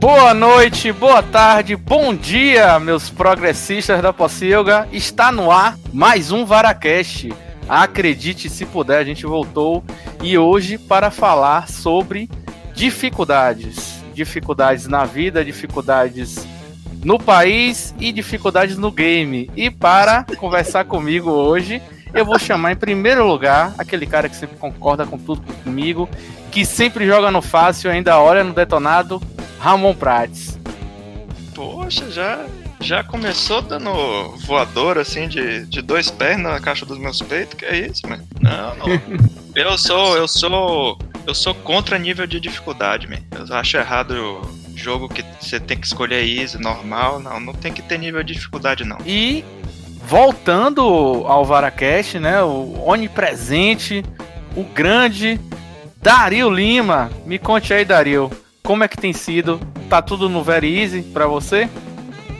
Boa noite, boa tarde, bom dia, meus progressistas da Pocilga. Está no ar mais um Varacast. Acredite se puder, a gente voltou e hoje para falar sobre dificuldades. Dificuldades na vida, dificuldades no país e dificuldades no game. E para conversar comigo hoje, eu vou chamar em primeiro lugar aquele cara que sempre concorda com tudo comigo, que sempre joga no fácil, ainda olha no detonado, Ramon Prates. Poxa, já já começou dando voador assim de, de dois pés na caixa dos meus peitos, que é isso, mano? Não, não. eu sou, eu sou, eu sou contra nível de dificuldade, man. Eu acho errado o jogo que você tem que escolher easy, normal, não, não tem que ter nível de dificuldade não. E voltando ao Varacast, né, o onipresente, o grande Dario Lima. Me conte aí, Dario, como é que tem sido? Tá tudo no Very Easy pra você?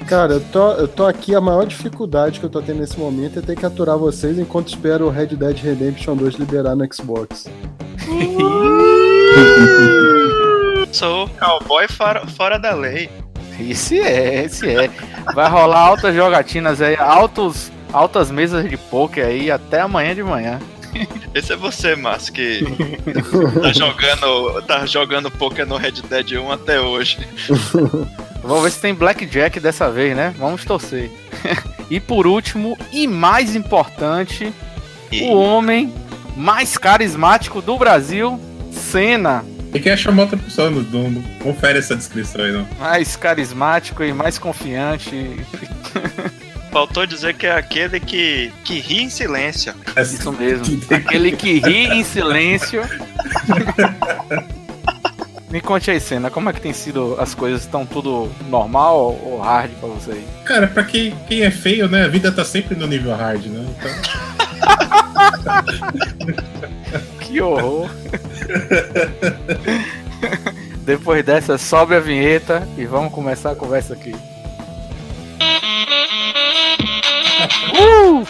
Cara, eu tô, eu tô aqui, a maior dificuldade que eu tô tendo nesse momento é ter que aturar vocês enquanto espero o Red Dead Redemption 2 liberar no Xbox. Sou cowboy fora, fora da lei. Esse é, esse é. Vai rolar altas jogatinas aí, altos, altas mesas de poker aí até amanhã de manhã. Esse é você, Márcio, que tá jogando, tá jogando poker no Red Dead 1 até hoje. Vamos ver se tem Blackjack dessa vez, né? Vamos torcer. e por último, e mais importante, e... o homem mais carismático do Brasil, Senna. E quem chamou outra pessoa, não, não, confere essa descrição aí, não. Mais carismático e mais confiante. Faltou dizer que é aquele que, que ri em silêncio. Isso mesmo. aquele que ri em silêncio. Me conte aí, Senna, como é que tem sido as coisas? Estão tudo normal ou hard pra você aí? Cara, pra quem, quem é feio, né? A vida tá sempre no nível hard, né? Então... que horror! Depois dessa, sobe a vinheta e vamos começar a conversa aqui. Uh!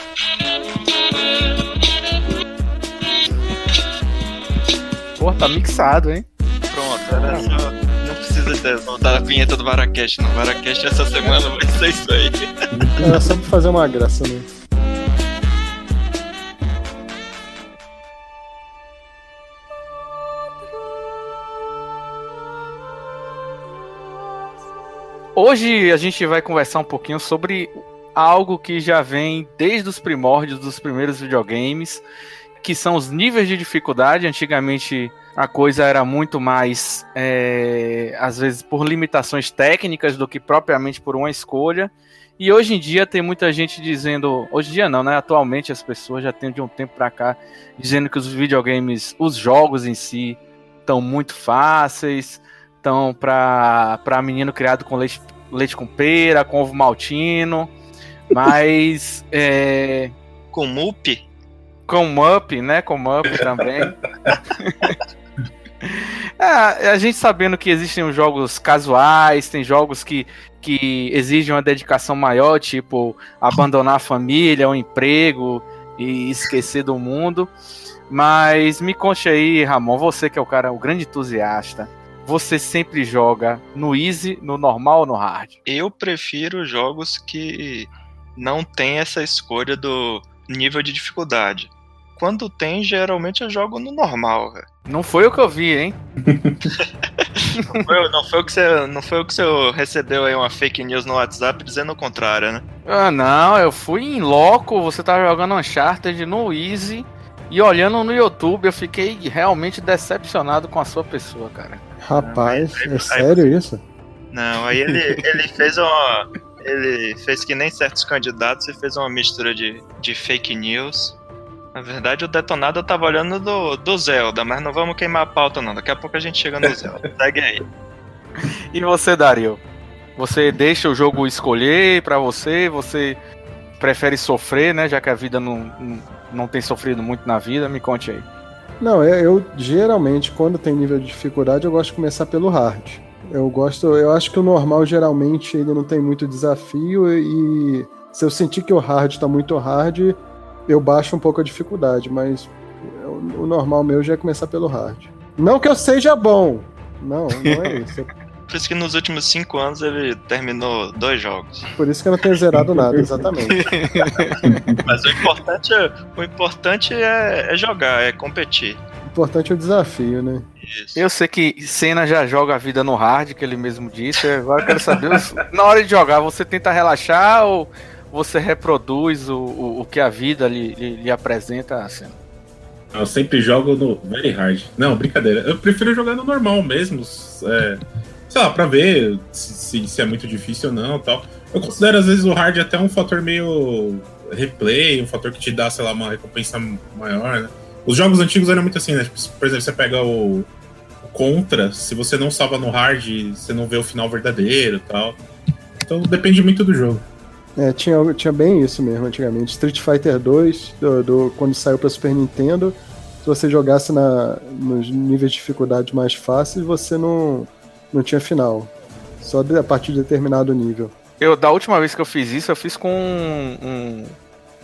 Pô, tá mixado, hein? Pronto, era só. Não precisa ter, voltar a vinheta do Varacast, não. Varacast essa semana vai ser isso aí. Era só pra fazer uma graça, né? Hoje a gente vai conversar um pouquinho sobre algo que já vem desde os primórdios dos primeiros videogames, que são os níveis de dificuldade. Antigamente a coisa era muito mais, é, às vezes, por limitações técnicas do que propriamente por uma escolha. E hoje em dia tem muita gente dizendo, hoje em dia não, né? Atualmente as pessoas já têm de um tempo para cá dizendo que os videogames, os jogos em si, estão muito fáceis, estão para menino criado com leite, leite com pera, com ovo maltino. Mas. É... Com Mup? Com Mup, né? Com Mup também. é, a gente sabendo que existem os jogos casuais, tem jogos que, que exigem uma dedicação maior, tipo abandonar a família, o emprego e esquecer do mundo. Mas me conte aí, Ramon, você que é o cara, o grande entusiasta você sempre joga no easy, no normal ou no hard? Eu prefiro jogos que não tem essa escolha do nível de dificuldade. Quando tem, geralmente eu jogo no normal, velho. Não foi o que eu vi, hein? não, foi, não, foi, o que você, não foi o que você recebeu aí uma fake news no WhatsApp dizendo o contrário, né? Ah, não, eu fui em loco, você tá jogando Uncharted no Easy e olhando no YouTube, eu fiquei realmente decepcionado com a sua pessoa, cara. Rapaz, é sério isso? Não, aí ele, ele fez uma ele fez que nem certos candidatos e fez uma mistura de, de fake news. Na verdade, o detonado eu tava olhando do, do Zelda, mas não vamos queimar a pauta, não. Daqui a pouco a gente chega no Zelda. Segue aí. E você, Dario? Você deixa o jogo escolher para você? Você prefere sofrer, né? Já que a vida não, não, não tem sofrido muito na vida? Me conte aí. Não, eu, eu geralmente, quando tem nível de dificuldade, eu gosto de começar pelo hard. Eu gosto, eu acho que o normal geralmente ele não tem muito desafio e se eu sentir que o hard tá muito hard, eu baixo um pouco a dificuldade, mas o normal meu já é começar pelo hard. Não que eu seja bom, não, não é isso. Por isso que nos últimos cinco anos ele terminou dois jogos. Por isso que eu não tenho zerado nada, exatamente. Mas o importante, é, o importante é, é jogar, é competir. O importante é o desafio, né? Isso. Eu sei que Senna já joga a vida no hard, que ele mesmo disse. Agora eu quero saber, na hora de jogar, você tenta relaxar ou você reproduz o, o, o que a vida lhe, lhe, lhe apresenta, Senna? Eu sempre jogo no very hard. Não, brincadeira. Eu prefiro jogar no normal mesmo. é, sei lá, pra ver se, se- é muito difícil ou não tal. Eu considero, às vezes, o hard até um fator meio replay, um fator que te dá, sei lá, uma recompensa maior, né? Os jogos antigos eram muito assim, né? Tipo, por exemplo, você pega o, o Contra, se você não salva no hard, você não vê o final verdadeiro tal. Então depende muito do jogo. É, tinha, tinha bem isso mesmo antigamente. Street Fighter 2, do, do- quando saiu pra Super Nintendo, se você jogasse na, nos níveis de dificuldade mais fáceis, você não, não tinha final. Só de- a partir de determinado nível. Eu, da última vez que eu fiz isso, eu fiz com um, um-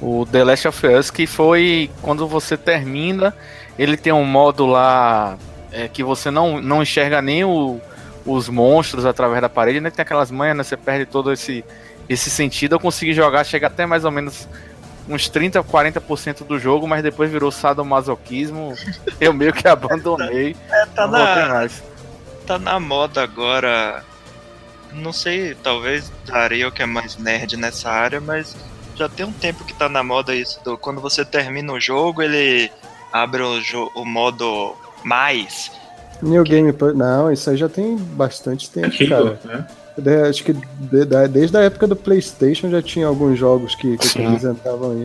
o The Last of Us, que foi quando você termina, ele tem um modo lá é, que você não, não enxerga nem o- os monstros através da parede, né? Tem aquelas manhas, né? Você perde todo esse, esse sentido. Eu consegui jogar, chega até mais ou menos uns 30, 40% do jogo, mas depois virou sadomasoquismo. eu meio que abandonei. É, tá não voltei na, mais. Tá na moda agora. Não sei, talvez Dario que é mais nerd nessa área, mas já tem um tempo que tá na moda isso. Do, quando você termina o jogo, ele abre o, jo- o modo mais. New Game Plus. Não, isso aí já tem bastante tempo, Antigo, cara. né? De- acho que de- da- desde a época do PlayStation já tinha alguns jogos que, que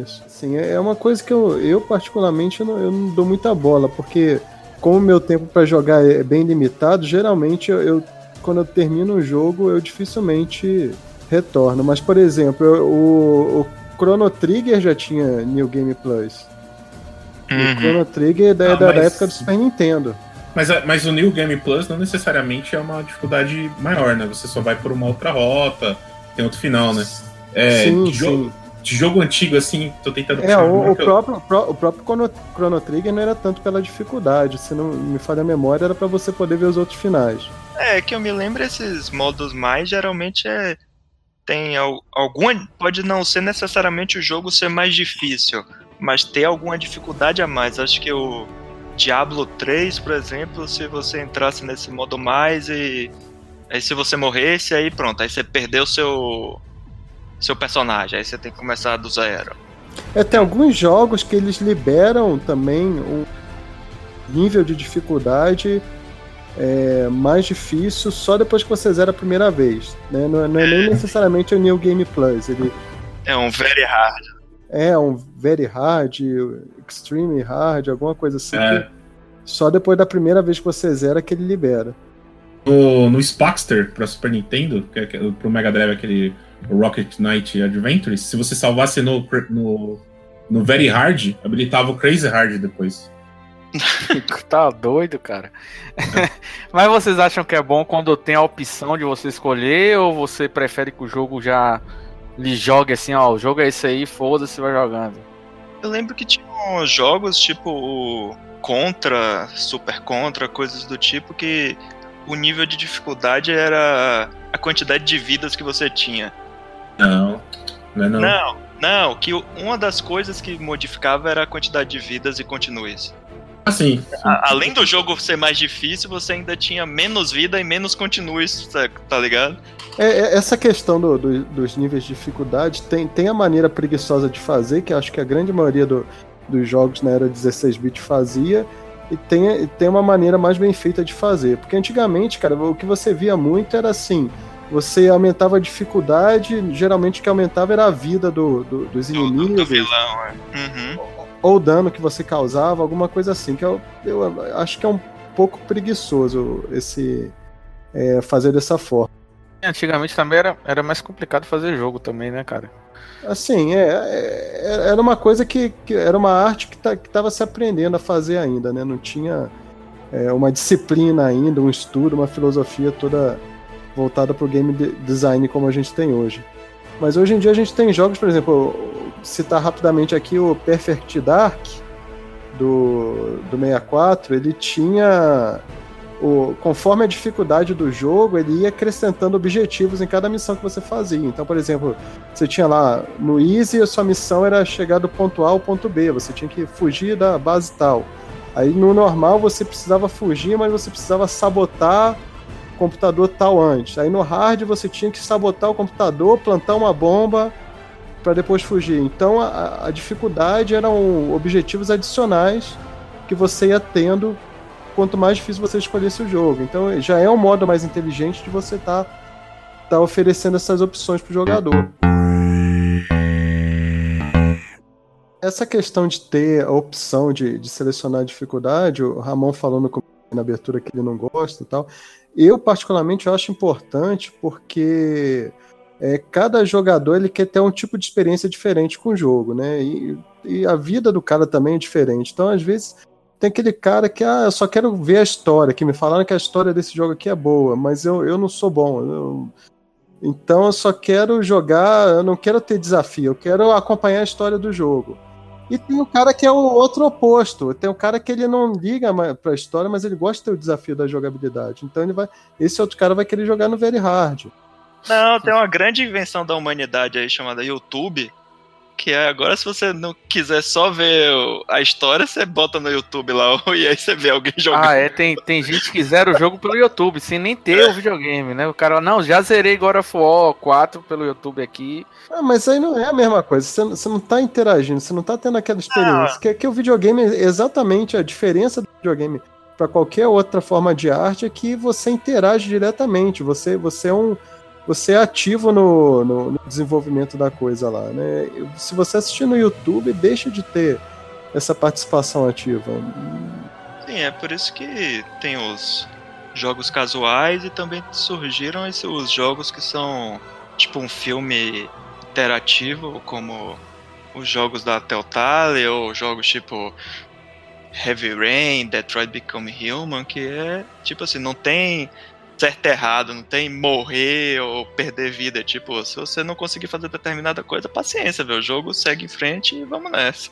isso. Sim, é uma coisa que eu, eu particularmente, eu não, eu não dou muita bola, porque como o meu tempo pra jogar é bem limitado, geralmente eu, eu- quando eu termino o jogo, eu dificilmente retorno. Mas, por exemplo, eu- o, o Chrono Trigger já tinha New Game Plus. O Chrono Trigger é da, Ah, da- da mas- época do Super Nintendo. Mas, a- mas o New Game Plus não necessariamente é uma dificuldade maior, né? Você só vai por uma outra rota, tem outro final, né? É, sim, jogo, sim. De jogo antigo, assim, tô tentando É, o, uma o eu- próprio, o pró- o próprio Chrono, Chrono Trigger não era tanto pela dificuldade, se não me falha a memória, era pra você poder ver os outros finais. É, que eu me lembro esses modos mais geralmente é tem al- alguma pode não ser necessariamente o jogo ser mais difícil, mas ter alguma dificuldade a mais. Acho que o Diablo 3, por exemplo, se você entrasse nesse modo mais e aí se você morresse, aí pronto, aí você perdeu seu seu personagem, aí você tem que começar do zero. É, tem alguns jogos que eles liberam também um nível de dificuldade é, mais difícil só depois que você zera a primeira vez. Né? Não, é- não é nem necessariamente o New Game Plus, ele É um very hard. é um Very Hard, Extreme Hard, alguma coisa assim. É. que só depois da primeira vez que você zera que ele libera. No, no Spaxter pra Super Nintendo, que é, que é- pro Mega Drive aquele Rocket Knight Adventures, se você salvasse no, no, no Very Hard, habilitava o Crazy Hard depois. Tá doido, cara. Mas vocês acham que é bom quando tem a opção de você escolher ou você prefere que o jogo já lhe jogue assim, ó, o jogo é esse aí, foda-se, vai jogando. Eu lembro que tinha uns jogos tipo Contra, Super Contra, coisas do tipo que o nível de dificuldade era a quantidade de vidas que você tinha. Não, não é não. Não, não, que uma das coisas que modificava era a quantidade de vidas e continues. Assim, A- além do jogo ser mais difícil, você ainda tinha menos vida e menos continues, tá- tá ligado? É, é, essa questão do- do- dos níveis de dificuldade tem, tem a maneira preguiçosa de fazer, que acho que a grande maioria do- dos jogos na era 16-bit fazia, e tem, e tem uma maneira mais bem feita de fazer. Porque antigamente, cara, o que você via muito era assim: você aumentava a dificuldade, geralmente o que aumentava era a vida do- do- dos Do, do, do inimigos, vilão, é. Uhum. ou o dano que você causava, alguma coisa assim. Que eu, eu acho que é um pouco preguiçoso esse é, fazer dessa forma. Antigamente também era, era mais complicado fazer jogo também, né, cara? Assim, é, é- era uma coisa que, que era uma arte que tá, estava se aprendendo a fazer ainda, né? Não tinha é, uma disciplina ainda, um estudo, uma filosofia toda voltada para o game de- design como a gente tem hoje. Mas hoje em dia a gente tem jogos, por exemplo, citar rapidamente aqui o Perfect Dark do, do 64, ele tinha o, conforme a dificuldade do jogo, ele ia acrescentando objetivos em cada missão que você fazia. Então, por exemplo, você tinha lá no Easy, a sua missão era chegar do ponto A ao ponto B, você tinha que fugir da base tal. Aí no normal você precisava fugir, mas você precisava sabotar computador tal antes. Aí no hard você tinha que sabotar o computador, plantar uma bomba para depois fugir. Então a, a dificuldade eram objetivos adicionais que você ia tendo quanto mais difícil você escolhesse o jogo. Então já é um modo mais inteligente de você estar tá, tá oferecendo essas opções para o jogador. Essa questão de ter a opção de, de selecionar a dificuldade, o Ramon falando na abertura que ele não gosta e tal, eu particularmente acho importante porque é, cada jogador ele quer ter um tipo de experiência diferente com o jogo, né? E, e a vida do cara também é diferente. Então, às vezes, tem aquele cara que, ah, eu só quero ver a história, que me falaram que a história desse jogo aqui é boa, mas eu, eu não sou bom. Eu... Então eu só quero jogar, eu não quero ter desafio, eu quero acompanhar a história do jogo. E tem o cara que é o outro oposto. Tem o cara que ele não liga pra história, mas ele gosta de ter o desafio da jogabilidade. Então ele vai. Esse outro cara vai querer jogar no Very Hard. Não, tem uma grande invenção da humanidade aí chamada YouTube, que é agora se você não quiser só ver a história, você bota no YouTube lá e aí você vê alguém jogando. Ah, é, tem, tem gente que zera o jogo pelo YouTube, sem nem ter é. o videogame, né? O cara, não, já zerei God of War 4 pelo YouTube aqui. Ah, mas aí não é a mesma coisa, você, você não tá interagindo, você não tá tendo aquela experiência. Ah. Que, que o videogame, é exatamente a diferença do videogame para qualquer outra forma de arte é que você interage diretamente, você, você é um você é ativo no, no, no, desenvolvimento da coisa lá, né? Se você assistir no YouTube, deixa de ter essa participação ativa. Sim, é por isso que tem os jogos casuais e também surgiram esses, os jogos que são tipo um filme interativo, como os jogos da Telltale ou jogos tipo Heavy Rain, Detroit Become Human, que é tipo assim, não tem certo e errado, não tem morrer ou perder vida. Tipo, se você não conseguir fazer determinada coisa, paciência, velho. O jogo segue em frente e vamos nessa.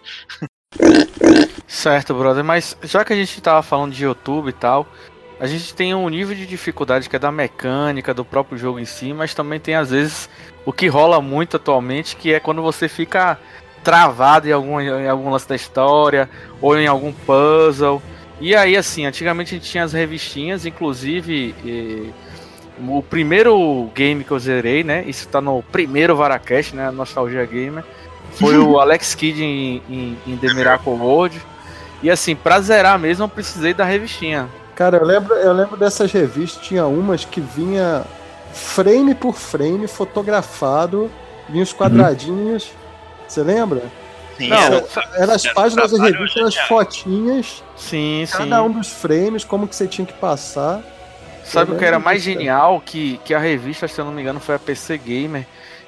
Certo, brother, mas já que a gente tava falando de YouTube e tal, a gente tem um nível de dificuldade que é da mecânica, do próprio jogo em si, mas também tem às vezes o que rola muito atualmente, que é quando você fica travado em algum, em algum lance da história, ou em algum puzzle. E aí, assim, antigamente a gente tinha as revistinhas, inclusive e, o primeiro game que eu zerei, né? Isso tá no primeiro Varacast, né? Nostalgia Gamer. Foi o Alex Kidd em, em, em The Miracle World. E assim, pra zerar mesmo, eu precisei da revistinha. Cara, eu lembro, eu lembro dessas revistas, tinha umas que vinha frame por frame, fotografado, vinha os quadradinhos. Uhum. Você lembra? Sim, não, era, era as páginas da revista, as fotinhas. Sim, cada sim. Cada um dos frames, como que você tinha que passar. Sabe o que era mais genial? Que, que a revista, se eu não me engano, foi a PC Gamer,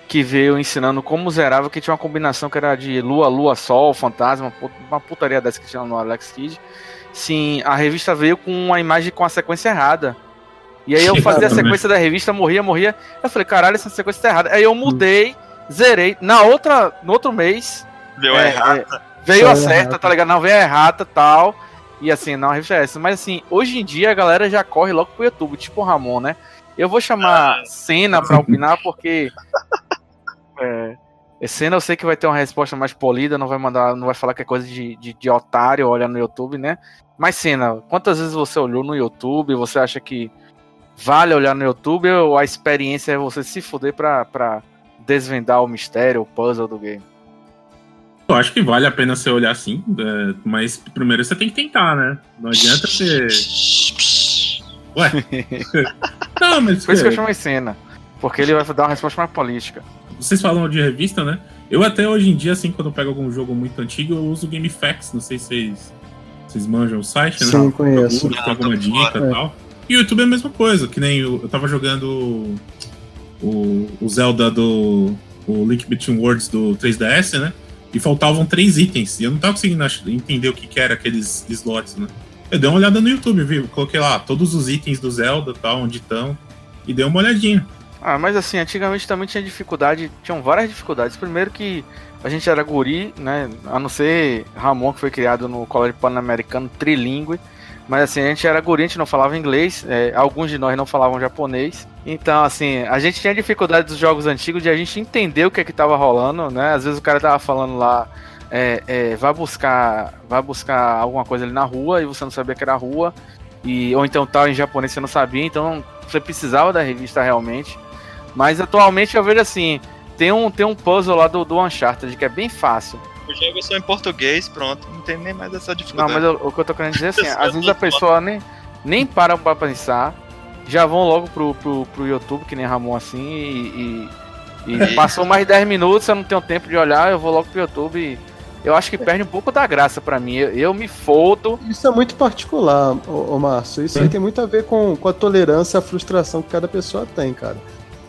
que veio ensinando como zerava, que tinha uma combinação que era de lua, lua, sol, fantasma, uma putaria dessa que tinha no Alex Kidd. Sim, a revista veio com uma imagem com a sequência errada. E aí eu fazia a sequência da revista, morria, morria. Eu falei, caralho, essa sequência tá errada. Aí eu mudei, zerei. Na outra, no outro mês, Veio é, a errata. É, veio a certa, tá ligado? Não, veio a errata tal. E assim, não, a revista é essa. Mas assim, hoje em dia a galera já corre logo pro YouTube, tipo o Ramon, né? Eu vou chamar ah. Cena pra opinar, porque. É, Cena eu sei que vai ter uma resposta mais polida, não vai mandar, não vai falar que é coisa de, de, de otário olhar no YouTube, né? Mas Cena, quantas vezes você olhou no YouTube? Você acha que vale olhar no YouTube ou a experiência é você se fuder pra, pra desvendar o mistério, o puzzle do game? Eu acho que vale a pena você olhar assim, é, mas primeiro você tem que tentar, né? Não adianta você. Ué? Não, mas. Por isso que eu chamo cena. Porque ele vai dar uma resposta mais política. Vocês falam de revista, né? Eu até hoje em dia, assim, quando eu pego algum jogo muito antigo, eu uso o GameFAQs. Não sei se vocês, vocês manjam o site, né? Sim, conheço. Tem alguma dica e é. tal. E o YouTube é a mesma coisa, que nem eu, eu tava jogando o, o Zelda do. O Link Between Worlds do 3DS, né? E faltavam três itens. E eu não tava conseguindo entender o que, que era aqueles slots, né? Eu dei uma olhada no YouTube, viu? Coloquei lá todos os itens do Zelda, tal, onde estão, e dei uma olhadinha. Ah, mas assim, antigamente também tinha dificuldade, tinham várias dificuldades. Primeiro que a gente era guri, né? A não ser Ramon, que foi criado no colégio pan-americano trilingue, Mas assim, a gente era guri, a gente não falava inglês, é, alguns de nós não falavam japonês. Então, assim, a gente tinha dificuldade dos jogos antigos de a gente entender o que é que tava rolando, né? Às vezes o cara tava falando lá, é, é, vai buscar vai buscar alguma coisa ali na rua e você não sabia que era rua. E, ou então tal em japonês você não sabia, então você precisava da revista realmente. Mas atualmente eu vejo assim, tem um, tem um puzzle lá do, do Uncharted que é bem fácil. O jogo é só em português, pronto. Não tem nem mais essa dificuldade. Não, mas eu, o que eu tô querendo dizer é assim, às vezes a pessoa nem, nem para pra pensar, já vão logo pro, pro, pro YouTube, que nem Ramon assim, e, e, e passou mais de 10 minutos, eu não tenho tempo de olhar, eu vou logo pro YouTube e eu acho que perde um pouco da graça para mim. Eu, eu, me fodo. Isso é muito particular, ô, ô Márcio. Isso aí tem muito a ver com, com a tolerância, a frustração que cada pessoa tem, cara.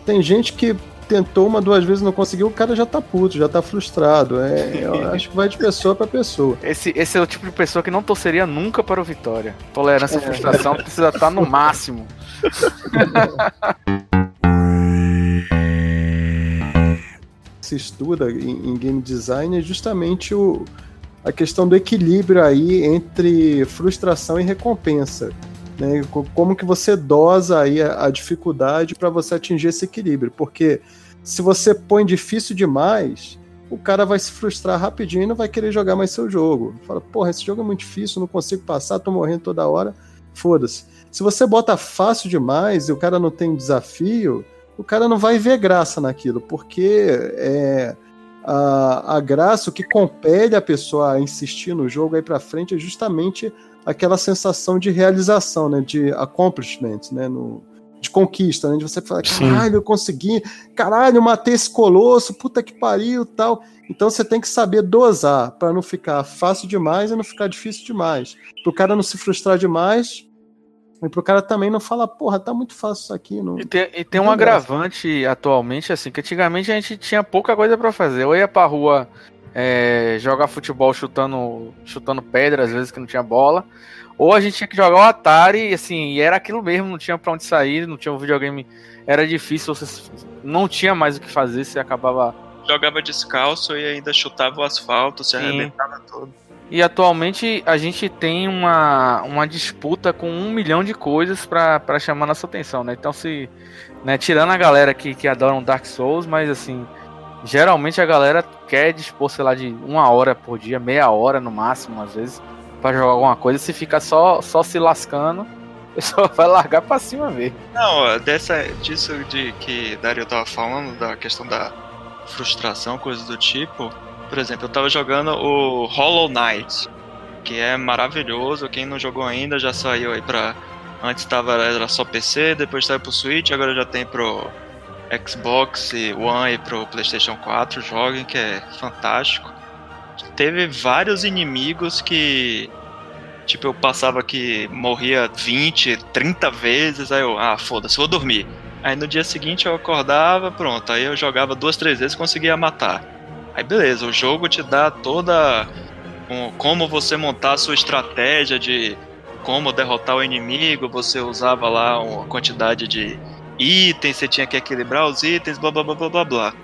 Tem gente que tentou uma, duas vezes não conseguiu, o cara já tá puto, já tá frustrado. É, acho que vai de pessoa para pessoa. Esse, esse é o tipo de pessoa que não torceria nunca para o Vitória. Tolerância e é. frustração precisa estar tá no máximo. se estuda em, em game design é justamente o, a questão do equilíbrio aí entre frustração e recompensa. Né? Como que você dosa aí a, a dificuldade para você atingir esse equilíbrio? Porque se você põe difícil demais, o cara vai se frustrar rapidinho e não vai querer jogar mais seu jogo. Fala, porra, esse jogo é muito difícil, não consigo passar, tô morrendo toda hora. Foda-se. Se você bota fácil demais e o cara não tem desafio, o cara não vai ver graça naquilo, porque é, a, a graça, o que compele a pessoa a insistir no jogo aí para frente é justamente aquela sensação de realização, né, de accomplishment, né, no, de conquista, né, de você falar, caralho, eu consegui, caralho, eu matei esse colosso, puta que pariu, tal. Então você tem que saber dosar para não ficar fácil demais e não ficar difícil demais. Para o cara não se frustrar demais e pro cara também não falar, porra, tá muito fácil isso aqui. Não, e tem, e tem um agravante atualmente, assim, que antigamente a gente tinha pouca coisa para fazer. Eu ia pra rua é, jogar futebol chutando, chutando pedra, às vezes que não tinha bola. Ou a gente tinha que jogar o Atari, assim, e era aquilo mesmo, não tinha pra onde sair, não tinha um videogame, era difícil, você não tinha mais o que fazer, você acabava. Jogava descalço e ainda chutava o asfalto, se arrebentava todo. E atualmente a gente tem uma, uma disputa com um milhão de coisas para chamar nossa atenção, né? Então se. Né, tirando a galera que, que adoram Dark Souls, mas assim. Geralmente a galera quer dispor, sei lá, de uma hora por dia, meia hora no máximo, às vezes, para jogar alguma coisa. Se ficar só, só se lascando, o pessoal vai largar pra cima ver. Não, dessa, disso de que Dario tava falando, da questão da frustração, coisas do tipo por exemplo, eu tava jogando o Hollow Knight, que é maravilhoso. Quem não jogou ainda já saiu aí pra. Antes tava, era só PC, depois saiu pro Switch, agora já tem pro Xbox One e pro PlayStation 4. Joguem, que é fantástico. Teve vários inimigos que. Tipo, eu passava que morria 20, 30 vezes, aí eu, ah, foda-se, vou dormir. Aí no dia seguinte eu acordava, pronto, aí eu jogava duas, três vezes conseguia matar. Aí beleza, o jogo te dá toda um, como você montar a sua estratégia de como derrotar o inimigo, você usava lá uma quantidade de itens, você tinha que equilibrar os itens, blá blá blá blá blá blá.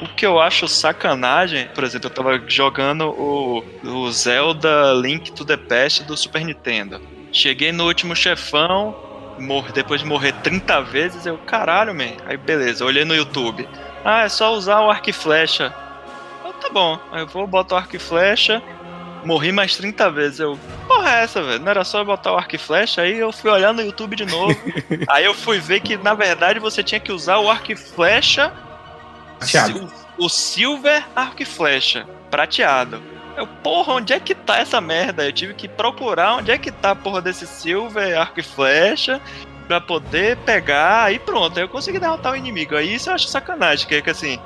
O que eu acho sacanagem, por exemplo, eu tava jogando o, o Zelda Link to the Past do Super Nintendo. Cheguei no último chefão, mor depois de morrer 30 vezes, eu, caralho, man. Aí beleza, olhei no YouTube. Ah, é só usar o arco e flecha tá bom. Eu vou botar o arco e flecha. Morri mais 30 vezes. Eu, porra, é essa, velho? Não era só botar o arco e flecha? Aí eu fui olhar no YouTube de novo. aí eu fui ver que, na verdade, você tinha que usar o arco e flecha. Prateado. O, o silver arco e flecha. Prateado. Eu, porra, onde é que tá essa merda? Eu tive que procurar onde é que tá a porra desse silver arco e flecha pra poder pegar. Aí pronto, aí eu consegui derrotar o inimigo. Aí isso eu acho sacanagem, que é que assim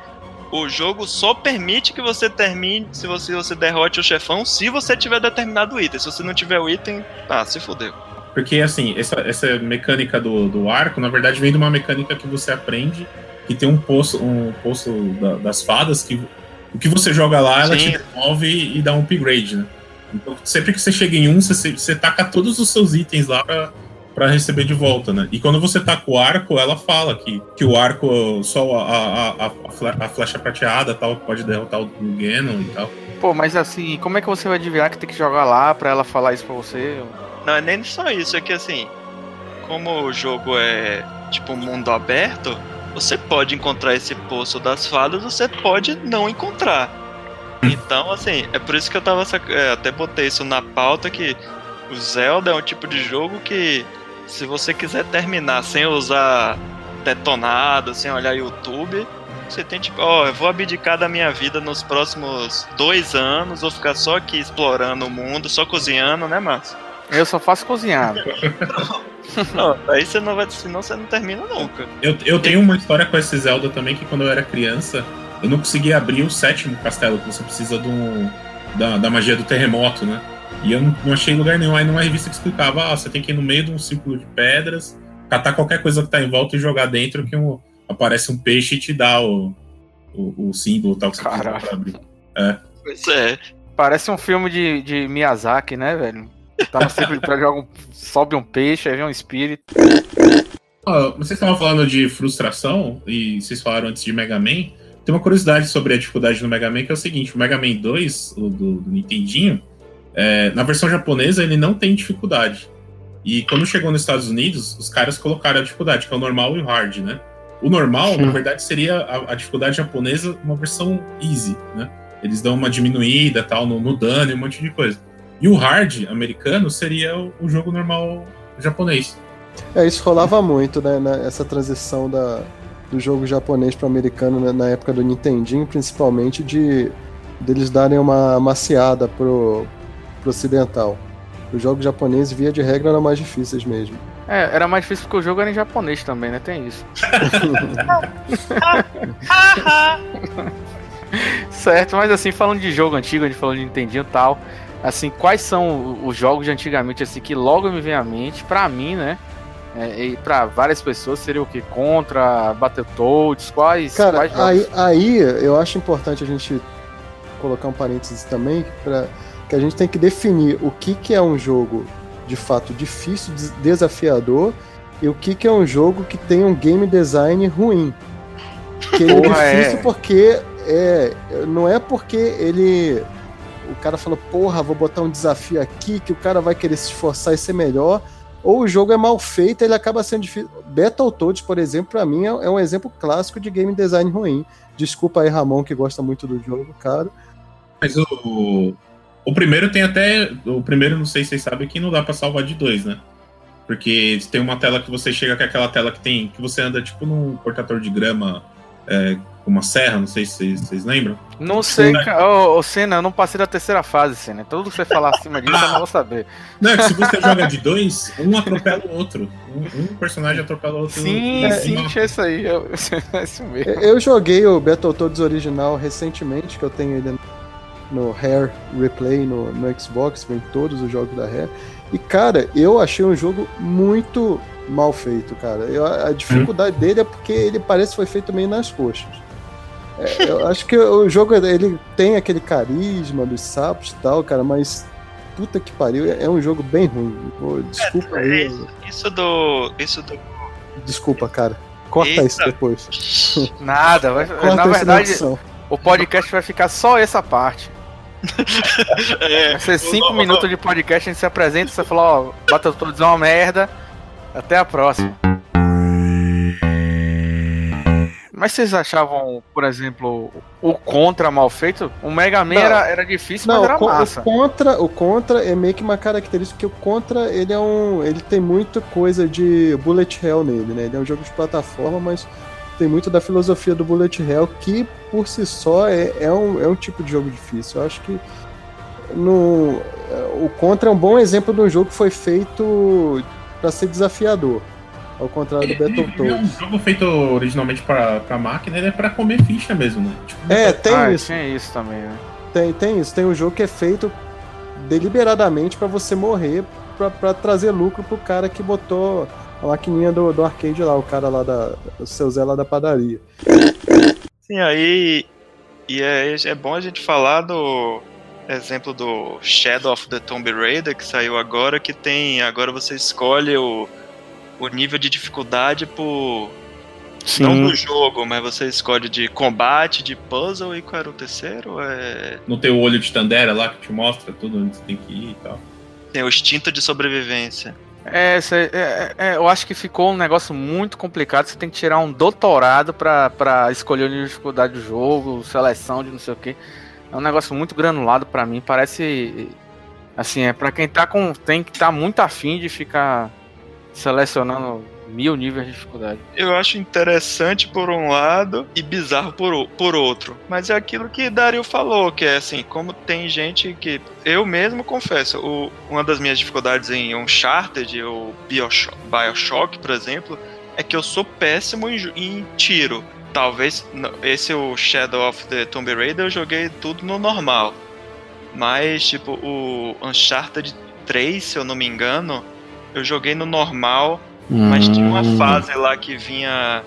o jogo só permite que você termine se você, você derrote o chefão se você tiver determinado item. Se você não tiver o item, ah, se fodeu. Porque, assim, essa, essa mecânica do, do arco, na verdade, vem de uma mecânica que você aprende, que tem um poço, um poço da, das fadas, que o que você joga lá, ela Sim. te devolve e, e dá um upgrade, né? Então, sempre que você chega em um, você, você taca todos os seus itens lá pra, para receber de volta, né? E quando você tá com o arco, ela fala que, que o arco, só a, a, a, a flecha prateada tal, pode derrotar o Ganon e tal. Pô, mas assim, como é que você vai adivinhar que tem que jogar lá pra ela falar isso pra você? Não, é nem só isso, é que assim, como o jogo é tipo mundo aberto, você pode encontrar esse poço das fadas, você pode não encontrar. Então, assim, é por isso que eu tava. é, até botei isso na pauta que o Zelda é um tipo de jogo que, se você quiser terminar sem usar detonado, sem olhar YouTube, você tem tipo, ó, eu vou abdicar da minha vida nos próximos dois anos, vou ficar só aqui explorando o mundo, só cozinhando, né, Márcio? Eu só faço cozinhar. Não, aí você não vai, senão você não termina nunca. Eu, eu tenho uma história com esse Zelda também, que quando eu era criança, eu não conseguia abrir o sétimo castelo, que você precisa do, da, da magia do terremoto, né? E eu não, não achei lugar nenhum. Aí numa revista que explicava, ah, você tem que ir no meio de um círculo de pedras, catar qualquer coisa que tá em volta e jogar dentro, que um, aparece um peixe e te dá o, o, o símbolo tal que você precisa Caralho. pra abrir. É. Pois é. Parece um filme de, de Miyazaki, né, velho? Tá no ciclo de joga um- sobe um peixe, aí vem um espírito. Ah, vocês estavam falando de frustração, e vocês falaram antes de Mega Man. Tem uma curiosidade sobre a dificuldade no Mega Man, que é o seguinte: o Mega Man 2, o do, do Nintendinho, é, na versão japonesa ele não tem dificuldade. E quando chegou nos Estados Unidos, os caras colocaram a dificuldade, que é o normal e o hard, né? O normal, na Hum. verdade, seria a, a dificuldade japonesa, uma versão easy, né? Eles dão uma diminuída tal no, no dano e um monte de coisa. E o hard americano seria o, o jogo normal japonês. É, isso rolava muito, né? na- Essa transição da, do jogo japonês para americano né, na época do Nintendinho, principalmente de deles darem uma maciada pro, pro ocidental. Os jogos japoneses, via de regra, eram mais difíceis mesmo. É, era mais difícil porque o jogo era em japonês também, né? Tem isso. certo, mas assim, falando de jogo antigo, a gente falou de Nintendinho e tal. Assim, quais são os jogos de antigamente, assim, que logo me vem à mente? Pra mim, né? É, e pra várias pessoas seria o que? Contra, Battletoads, quais, Cara, quais jogos? aí, aí eu acho importante a gente colocar um parênteses também, pra, que a gente tem que definir o que, que é um jogo de fato difícil, des- desafiador, e o que, que é um jogo que tem um game design ruim. Que ele Porra, é difícil é. porque é, não é porque ele. O cara fala, porra, vou botar um desafio aqui que o cara vai querer se esforçar e ser melhor. Ou o jogo é mal feito, ele acaba sendo difícil. Battletoads, por exemplo, pra mim é, é um exemplo clássico de game design ruim. Desculpa aí, Ramon, que gosta muito do jogo, cara. Mas o, o primeiro tem até. O primeiro, não sei se vocês sabem, que não dá pra salvar de dois, né? Porque tem uma tela que você chega com aquela tela que tem. que você anda tipo num cortador de grama é, com uma serra, não sei se vocês, vocês lembram. Não sei, Sim. cara. Ô, ô, Senna, eu não passei da terceira fase, Senna. Tudo que você falar acima disso, eu não vou saber. Não, é que se você joga de dois, um atropela o outro. Um, um personagem atropela o outro. Sim, É, sim, uma- é isso aí. eu- É isso mesmo. Eu joguei o Battletoads original recentemente, que eu tenho ele no Rare Replay no, no Xbox, vem todos os jogos da Rare. E, cara, eu achei um jogo muito mal feito, cara. Eu- a dificuldade dele é porque ele parece que foi feito meio nas coxas. É, eu acho que o jogo ele tem aquele carisma dos sapos e tal, cara, mas puta que pariu, é é um jogo bem ruim. Pô, desculpa aí. Isso do. Isso do. Desculpa, cara. Corta Eita. isso depois. Nada. vai- na isso verdade, edição. o podcast vai ficar só essa parte. É, Vai ser cinco minutos de podcast, a gente se apresenta, você fala, ó, Battletoads é uma merda. Até a próxima. Mas vocês achavam, por exemplo, o Contra mal feito? O Mega Man Não. era, era difícil, Não, mas era o, massa. o contra, o contra é meio que uma característica que o contra ele é um, ele tem muita coisa de bullet hell nele, né? Ele é um jogo de plataforma, mas tem muito da filosofia do bullet hell que por si só é, é um, é um tipo de jogo difícil. Eu acho que no, o contra é um bom exemplo de um jogo que foi feito para ser desafiador, ao contrário do Ele, ele é um Battletoads. jogo feito originalmente pra, pra máquina, ele é pra comer ficha mesmo, né? Tipo, É, tem ah, isso. tinha isso também, né? Tem, tem isso. Tem um jogo que é feito deliberadamente pra você morrer, pra trazer lucro pro cara que botou a maquininha do, do arcade lá, o cara lá da. O seu Zé lá da padaria. Sim, aí. E é, é bom a gente falar do exemplo do Shadow of the Tomb Raider que saiu agora, que tem. Agora você escolhe o, o nível de dificuldade por, Sim. Não do jogo, mas você escolhe de combate, de puzzle e qual era o terceiro? É... Não tem o olho de Tandera lá que te mostra tudo onde você tem que ir e tal. Tem o instinto de sobrevivência. É, cê- é, é, eu acho que ficou um negócio muito complicado. Você tem que tirar um doutorado pra escolher de dificuldade do jogo, seleção de não sei o que. É um negócio muito granulado pra mim. Parece. Assim, é pra quem tá com. Tem que estar tá muito afim de ficar selecionando mil níveis de dificuldade. Eu acho interessante por um lado e bizarro por, por outro. Mas é aquilo que Dario falou, que é assim, como tem gente que. Eu mesmo confesso, o- uma das minhas dificuldades em Uncharted ou Bioshock, Bioshock, por exemplo, é que eu sou péssimo em, em tiro. Talvez esse o Shadow of the Tomb Raider eu joguei tudo no normal. Mas, tipo, o Uncharted 3, se eu não me engano, eu joguei no normal mas tinha uma Hum. fase lá que vinha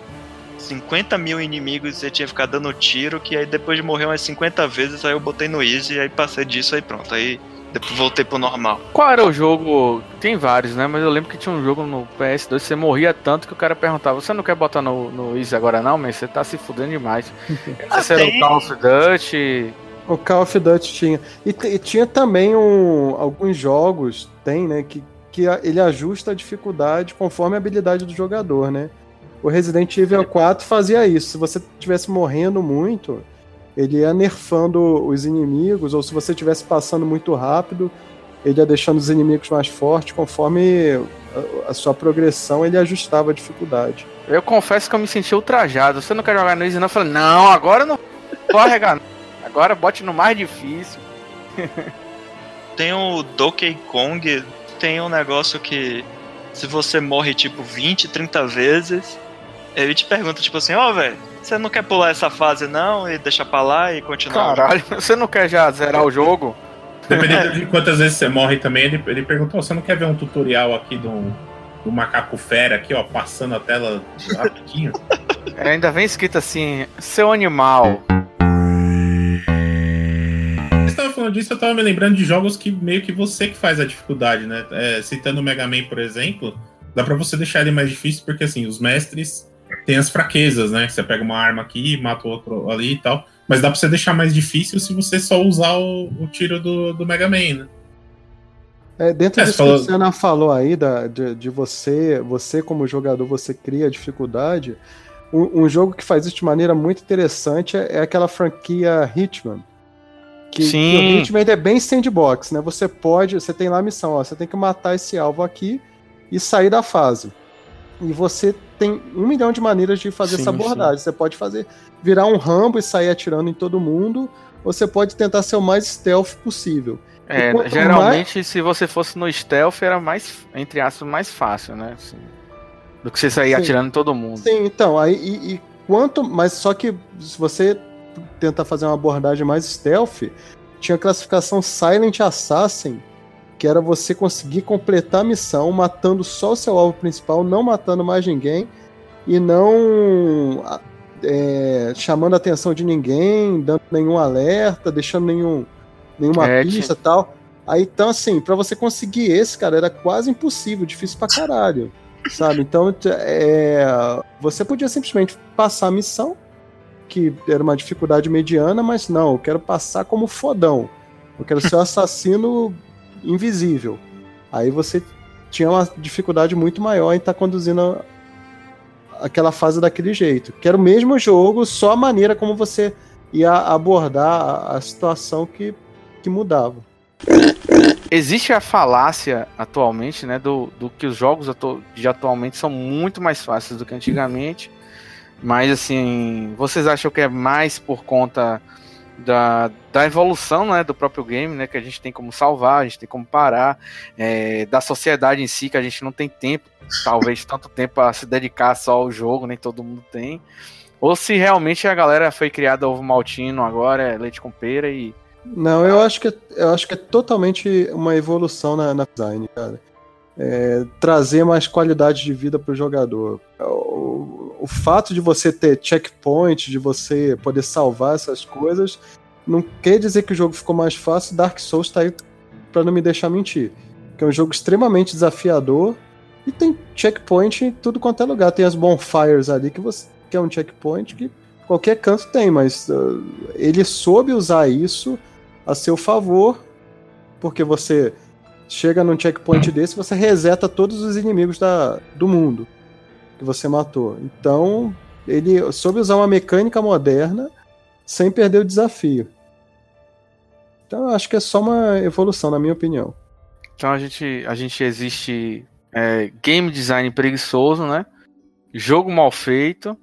50 mil inimigos e você tinha que ficar dando tiro, que aí depois de morrer umas 50 vezes, aí eu botei no easy e aí passei disso aí pronto. Aí depois voltei pro normal. Qual era o jogo? Tem vários, né? Mas eu lembro que tinha um jogo no PS2 você morria tanto que o cara perguntava: Você não quer botar no, no Easy agora não? Mas você tá se fudendo demais. Ah, Esse era o. Call of Duty. O Call of Duty tinha. E, e tinha também um, alguns jogos, tem, né, que, que ele ajusta a dificuldade conforme a habilidade do jogador, né? O Resident Evil 4 fazia isso. Se você estivesse morrendo muito, ele ia nerfando os inimigos, ou se você estivesse passando muito rápido, ele ia deixando os inimigos mais fortes, conforme a, sua progressão, ele ajustava a dificuldade. Eu confesso que eu me senti ultrajado. Você não quer jogar no Easy? Não? Eu falei: Não, agora não vou arregar. Agora bote no mais difícil. Tem o Donkey Kong, tem um negócio que se você morre tipo 20, 30 vezes, ele te pergunta tipo assim, ó velho, você não quer pular essa fase não e deixar pra lá e continuar? Caralho, você não quer já zerar o jogo? Dependendo de quantas vezes você morre também, ele, ele perguntou: você não quer ver um tutorial aqui do, do macaco fera aqui, ó, passando a tela rapidinho? É, ainda vem escrito assim: Seu animal. Falando disso, eu tava me lembrando de jogos que meio que você que faz a dificuldade, né? É, citando o Mega Man, por exemplo, dá pra você deixar ele mais difícil, porque assim, os mestres têm as fraquezas, né? Você pega uma arma aqui, mata o outro ali e tal. Mas dá pra você deixar mais difícil se você só usar o, o tiro do, do Mega Man, né? É, dentro É, disso você que falou- o Senna falou aí, da, de, de você, você como jogador, você cria dificuldade. Um, um jogo que faz isso de maneira muito interessante é, é aquela franquia Hitman. Que, Sim. que o Hitman é bem sandbox, né? Você pode, você tem lá a missão, ó, você tem que matar esse alvo aqui e sair da fase. E você tem um milhão de maneiras de fazer Sim, essa abordagem. Você pode fazer virar um Rambo e sair atirando em todo mundo, ou você pode tentar ser o mais stealth possível. É, geralmente, se você fosse no stealth, era mais, entre aspas, mais fácil, né? Assim, do que você sair Sim. atirando em todo mundo. Sim, então, aí e, e quanto. Mas só que se você tentar fazer uma abordagem mais stealth, tinha a classificação Silent Assassin, que era você conseguir completar a missão matando só o seu alvo principal, não matando mais ninguém, e não é, chamando a atenção de ninguém, dando nenhum alerta, deixando nenhum, nenhuma É, pista e tal. Aí, então, assim, pra você conseguir esse, cara, era quase impossível, difícil pra caralho. Sabe? Então, é, você podia simplesmente passar a missão, que era uma dificuldade mediana, mas não, eu quero passar como fodão. Eu quero ser o assassino invisível. Aí você tinha uma dificuldade muito maior em estar conduzindo a- aquela fase daquele jeito. Que era o mesmo jogo, só a maneira como você ia abordar a, a situação que, que mudava. Existe a falácia atualmente, né, do, do que os jogos atu- de atualmente são muito mais fáceis do que antigamente. Mas, assim, vocês acham que é mais por conta da, da evolução, né, do próprio game, né, que a gente tem como salvar, a gente tem como parar, é, da sociedade em si, que a gente não tem tempo, talvez tanto tempo a se dedicar só ao jogo, nem todo mundo tem. Ou se realmente a galera foi criada ovo maltino agora, é leite com pera e Não, eu acho que, eu acho que é totalmente uma evolução na, na design, cara. É, trazer mais qualidade de vida para o jogador. O, o fato de você ter checkpoint, de você poder salvar essas coisas, não quer dizer que o jogo ficou mais fácil. Dark Souls tá aí para não me deixar mentir. Que é um jogo extremamente desafiador e tem checkpoint em tudo quanto é lugar. Tem as bonfires ali que você é um checkpoint que qualquer canto tem, mas uh, ele soube usar isso a seu favor, porque você chega num checkpoint desse, você reseta todos os inimigos da, do mundo que você matou. Então, ele soube usar uma mecânica moderna sem perder o desafio. Então, eu acho que é só uma evolução, na minha opinião. Então, a gente, a gente existe é, game design preguiçoso, né? Jogo mal feito.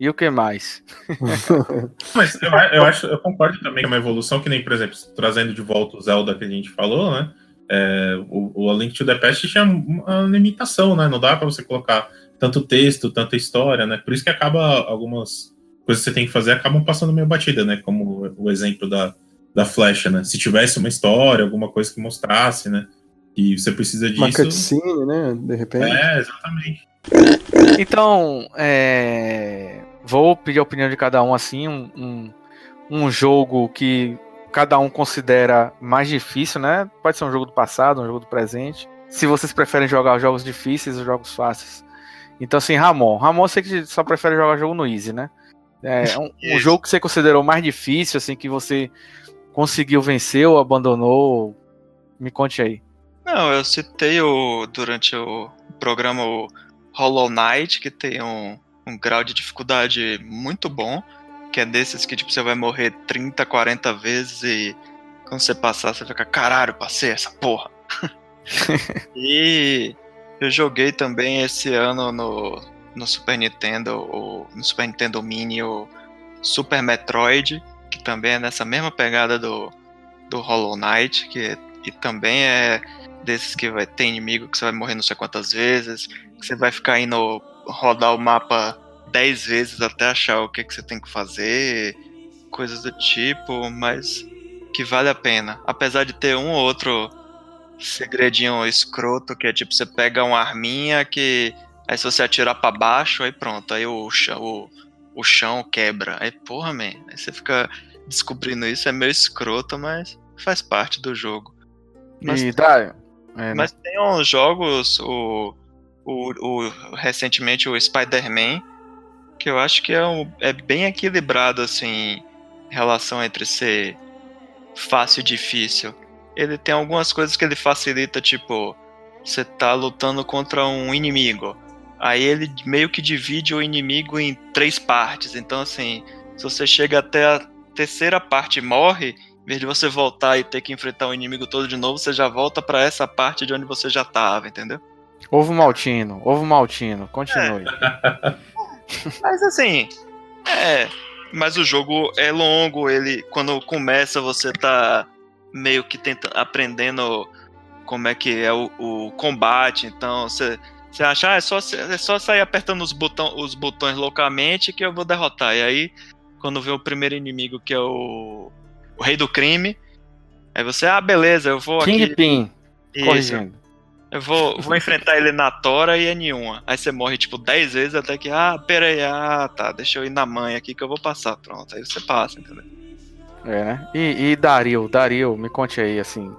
E o que mais? Mas eu, eu, acho, eu concordo também que é uma evolução, que nem, por exemplo, trazendo de volta o Zelda que a gente falou, né? É, o, o A Link to the Past tinha uma limitação, né? Não dá para você colocar tanto texto, tanta história, né? Por isso que acaba algumas coisas que você tem que fazer acabam passando meio batida, né? Como o exemplo da, da flecha, né? Se tivesse uma história, alguma coisa que mostrasse, né? E você precisa disso. Uma cutscene, né? De repente. É, exatamente. Então, é... vou pedir a opinião de cada um assim, um, um, um jogo que cada um considera mais difícil, né? Pode ser um jogo do passado, um jogo do presente. Se vocês preferem jogar jogos difíceis ou jogos fáceis. Então, assim, Ramon. Ramon, eu sei que só prefere jogar jogo no Easy, né? É um, um jogo que você considerou mais difícil, assim, que você conseguiu vencer ou abandonou. Me conte aí. Não, eu citei o, durante o programa o Hollow Knight, que tem um, um grau de dificuldade muito bom que é desses que tipo, você vai morrer 30, 40 vezes e quando você passar, você fica, caralho, passei essa porra. e eu joguei também esse ano no, no Super Nintendo, o, no Super Nintendo Mini, o Super Metroid, que também é nessa mesma pegada do, do Hollow Knight, que também é desses que vai ter inimigo que você vai morrer não sei quantas vezes, que você vai ficar indo rodar o mapa dez vezes até achar o que, que você tem que fazer, coisas do tipo, mas que vale a pena. Apesar de ter um ou outro segredinho escroto, que é tipo, você pega uma arminha que. Aí se você atirar para baixo, aí pronto, aí o, o, o chão quebra. Aí, porra, man, aí você fica descobrindo isso, é meio escroto, mas faz parte do jogo. Mas, e dá, é, mas tem uns jogos, o, o, o recentemente o Spider-Man, que eu acho que é, um, é bem equilibrado, assim, relação entre ser fácil e difícil. Ele tem algumas coisas que ele facilita, tipo, você tá lutando contra um inimigo. Aí ele meio que divide o inimigo em três partes. Então, assim, se você chega até a terceira parte e morre, em vez de você voltar e ter que enfrentar o inimigo todo de novo, você já volta para essa parte de onde você já tava, entendeu? Ovo maltino, ovo maltino, continue. É. Mas assim, é. Mas o jogo é longo, ele. Quando começa, você tá meio que tentando, aprendendo como é que é o, o combate. Então, você. Acha, ah, é só, é só sair apertando os, botão, os botões loucamente que eu vou derrotar. E aí, quando vê o primeiro inimigo, que é o, o rei do crime, aí você, ah, beleza, eu vou King aqui. Pin. Corrigindo. Eu vou, vou enfrentar ele na tora e é nenhuma. Aí você morre tipo 10 vezes até que, ah, pera aí, ah, tá, deixa eu ir na mãe aqui que eu vou passar. Pronto, aí você passa, entendeu? É, né? E, e Dario, Dario, me conte aí, assim,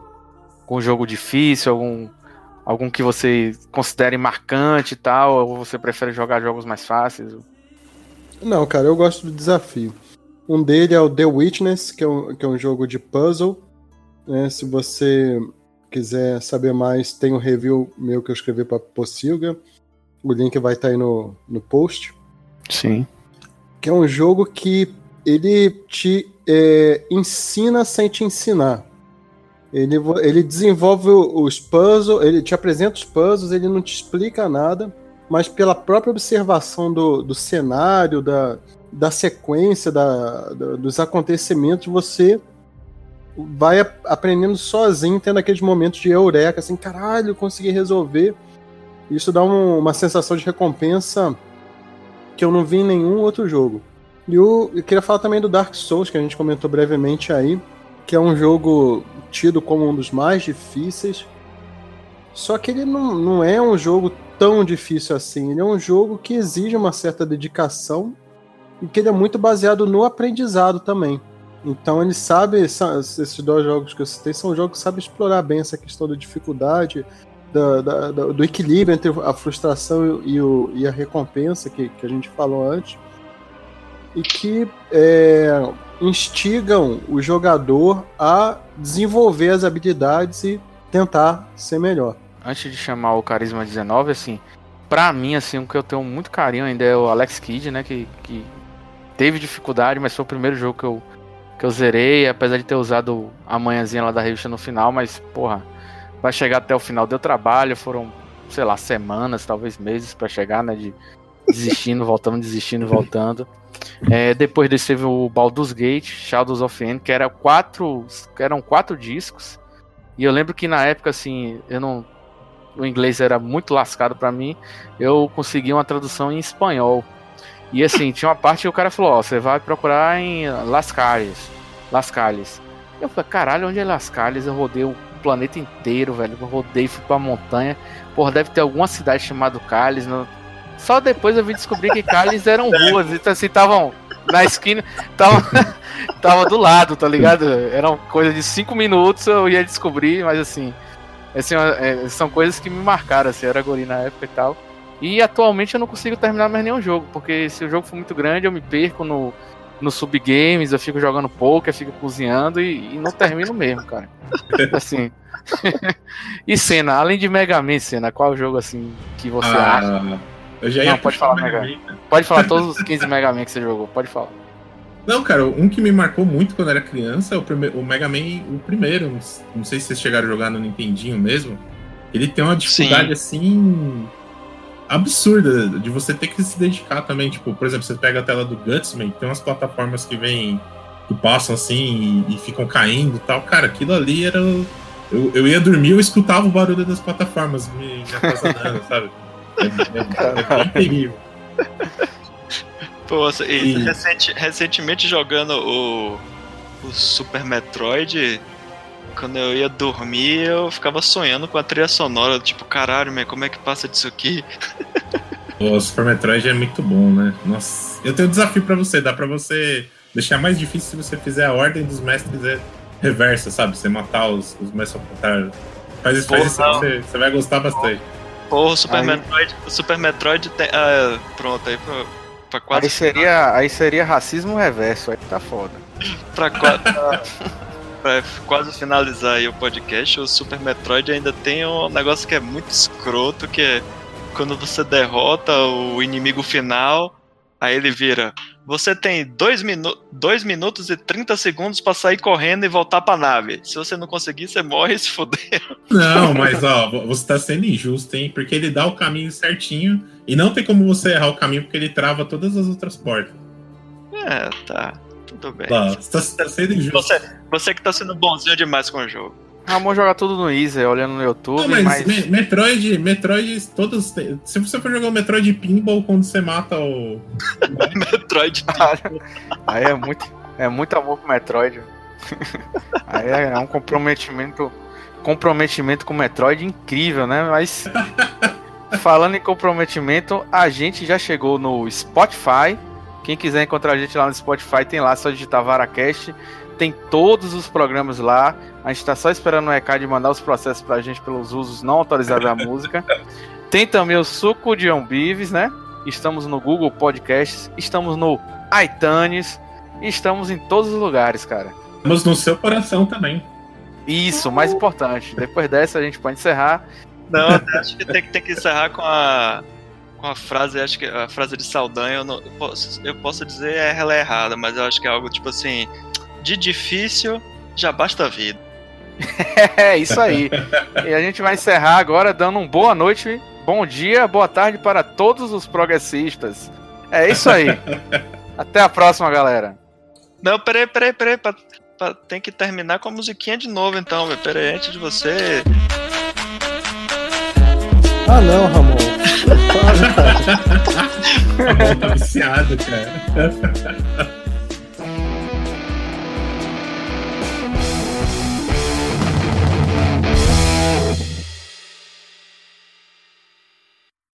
algum jogo difícil, algum, algum que você considere marcante e tal, ou você prefere jogar jogos mais fáceis? Não, cara, eu gosto do desafio. Um dele é o The Witness, que é um, que é um jogo de puzzle. Né? Se você quiser saber mais, tem um review meu que eu escrevi para Possilga. O link vai estar tá aí no, no post. Sim. Que é um jogo que ele te é, ensina sem te ensinar. Ele, ele desenvolve os puzzles, ele te apresenta os puzzles, ele não te explica nada, mas pela própria observação do, do cenário, da, da sequência, da, da dos acontecimentos, você vai aprendendo sozinho, tendo aqueles momentos de eureka, assim, caralho, consegui resolver. Isso dá um, uma sensação de recompensa que eu não vi em nenhum outro jogo. E o, eu queria falar também do Dark Souls, que a gente comentou brevemente aí, que é um jogo tido como um dos mais difíceis. Só que ele não, não é um jogo tão difícil assim. Ele é um jogo que exige uma certa dedicação e que ele é muito baseado no aprendizado também. Então ele sabe, esses dois jogos que eu citei são jogos que sabem explorar bem essa questão da dificuldade, da, da, do equilíbrio entre a frustração e, o, e a recompensa que, que a gente falou antes. E que é, instigam o jogador a desenvolver as habilidades e tentar ser melhor. Antes de chamar o Carisma 19, assim, pra mim, assim, o que eu tenho muito carinho ainda é o Alex Kidd, né? Que, que teve dificuldade, mas foi o primeiro jogo que eu, que eu zerei, apesar de ter usado a manhãzinha lá da revista no final, mas, porra, vai chegar até o final. Deu trabalho, foram, sei lá, semanas, talvez meses para chegar, né? De desistindo, voltando, desistindo, voltando. É, depois desse teve o Baldur's Gate, Shadows of End, que era quatro, eram quatro discos. E eu lembro que na época, assim, eu não, o inglês era muito lascado para mim. Eu consegui uma tradução em espanhol. E assim, tinha uma parte que o cara falou: Ó, você vai procurar em Las Calles. Las Calles. Eu falei: Caralho, onde é Las Calles? Eu rodei o planeta inteiro, velho. Eu rodei, fui pra montanha. Porra, deve ter alguma cidade chamada Calles. No... Só depois eu vim descobrir que Calles eram ruas. Então, assim, estavam na esquina. Tava, tava do lado, tá ligado? Era coisa de cinco minutos eu ia descobrir, mas assim. assim é, são coisas que me marcaram, assim, eu era guri na época e tal. E atualmente eu não consigo terminar mais nenhum jogo, porque se o jogo for muito grande, eu me perco no, no subgames, eu fico jogando poker, fico cozinhando e, e não termino mesmo, cara. Assim. e cena, além de Mega Man, cena, qual jogo assim que você ah, acha? Eu já ia não, pode falar Mega Man. Pode falar todos os 15 Mega Man que você jogou, pode falar. Não, cara, um que me marcou muito quando era criança é o, primeiro, o Mega Man, o primeiro. Não sei se vocês chegaram a jogar no Nintendinho mesmo. Ele tem uma dificuldade Sim. assim absurda de você ter que se dedicar também. Tipo, por exemplo, você pega a tela do Gutsman, tem umas plataformas que vêm, que passam assim e, e ficam caindo e tal. Cara, aquilo ali era. Eu, eu ia dormir, eu escutava o barulho das plataformas me, me atazanando, sabe? É, terrível. Pô, e, recenti, recentemente jogando o, o Super Metroid, quando eu ia dormir, eu ficava sonhando com a trilha sonora, tipo, caralho, man, como é que passa disso aqui? O Super Metroid é muito bom, né? Nossa, eu tenho um desafio para você, dá para você deixar mais difícil se você fizer a ordem dos mestres é reversa, sabe? Você matar os, os mestres ao contrário. Faz isso, faz isso você, você, vai gostar bastante. Porra, o Super aí... Metroid, o Super Metroid tem. Ah, pronto, aí pra, pra quase. Aí seria, aí seria racismo reverso, aí tá foda. pra quase. pra quase finalizar aí o podcast, o Super Metroid ainda tem um negócio que é muito escroto, que é quando você derrota o inimigo final, aí ele vira. Você tem 2 minu dois minutos e 30 segundos para sair correndo e voltar pra nave. Se você não conseguir, você morre e se fuder. Não, mas ó, você tá sendo injusto, hein? Porque ele dá o caminho certinho e não tem como você errar o caminho porque ele trava todas as outras portas. É, tá tudo bem. Tá, você tá sendo injusto. Você, você que tá sendo bonzinho demais com o jogo. Vamos jogar tudo no Easy, olhando no YouTube. Não, mas, mas... Me Metroid, Metroid, todos. Se você for jogar o Metroid Pinball quando você mata o. Metroid Pinball. Aí é muito, é muito amor pro Metroid. Aí é um comprometimento. Comprometimento com o Metroid incrível, né? Mas. Falando em comprometimento, a gente já chegou no Spotify quem quiser encontrar a gente lá no Spotify, tem lá, só digitar VaraCast. Tem todos os programas lá. A gente está só esperando o recado de mandar os processos pra gente pelos usos não autorizados da música. Tem também o Suco de Ombives, né? Estamos no Google Podcasts, estamos no iTunes, estamos em todos os lugares, cara. Estamos no seu coração também. Isso, mais importante. Depois dessa a gente pode encerrar. Não, acho que tem, tem que encerrar com a com a frase, acho que a frase de Saldanha, eu, não, eu, posso, eu posso dizer ela é errada, mas eu acho que é algo tipo assim: de difícil já basta a vida. é isso aí. e a gente vai encerrar agora dando um boa noite, bom dia, boa tarde para todos os progressistas. É isso aí. Até a próxima, galera. Não, peraí, peraí, peraí. Pra, pra, tem que terminar com a musiquinha de novo, então, Peraí, antes de você. Ah, não, Ramon. tá viciado, cara.